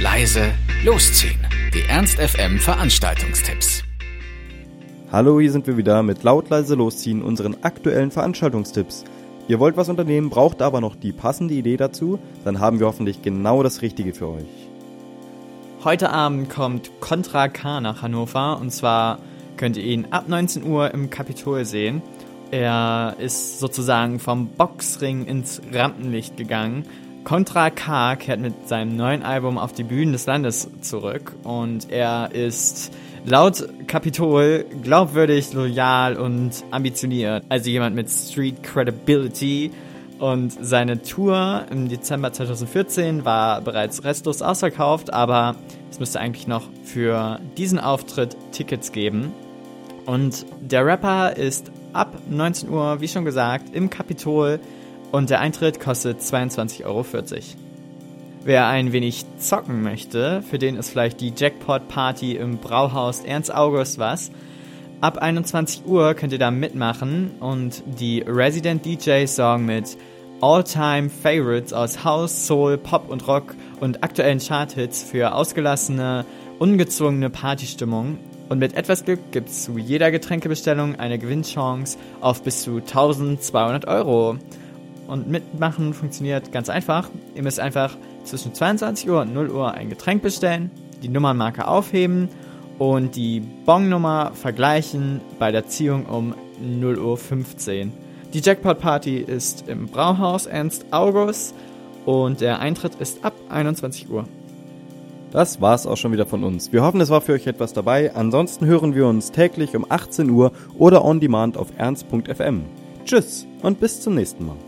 leise, losziehen. Die Ernst FM Veranstaltungstipps. Hallo, hier sind wir wieder mit laut leise losziehen unseren aktuellen Veranstaltungstipps. Ihr wollt was unternehmen, braucht aber noch die passende Idee dazu, dann haben wir hoffentlich genau das Richtige für euch. Heute Abend kommt Contra K nach Hannover und zwar könnt ihr ihn ab 19 Uhr im Kapitol sehen. Er ist sozusagen vom Boxring ins Rampenlicht gegangen Contra K kehrt mit seinem neuen Album auf die Bühnen des Landes zurück und er ist laut Capitol glaubwürdig, loyal und ambitioniert. Also jemand mit Street Credibility. Und seine Tour im Dezember 2014 war bereits restlos ausverkauft, aber es müsste eigentlich noch für diesen Auftritt Tickets geben. Und der Rapper ist ab 19 Uhr, wie schon gesagt, im Kapitol und der Eintritt kostet 22,40 Euro. Wer ein wenig zocken möchte, für den ist vielleicht die Jackpot-Party im Brauhaus Ernst August was. Ab 21 Uhr könnt ihr da mitmachen und die Resident DJs sorgen mit All-Time Favorites aus House, Soul, Pop und Rock und aktuellen Charthits für ausgelassene, ungezwungene Partystimmung. Und mit etwas Glück gibt es zu jeder Getränkebestellung eine Gewinnchance auf bis zu 1200 Euro. Und mitmachen funktioniert ganz einfach. Ihr müsst einfach zwischen 22 Uhr und 0 Uhr ein Getränk bestellen, die Nummernmarke aufheben und die Bonnummer vergleichen bei der Ziehung um 0 Uhr 15. Die Jackpot Party ist im Brauhaus Ernst August und der Eintritt ist ab 21 Uhr. Das war's auch schon wieder von uns. Wir hoffen, es war für euch etwas dabei. Ansonsten hören wir uns täglich um 18 Uhr oder on demand auf ernst.fm. Tschüss und bis zum nächsten Mal.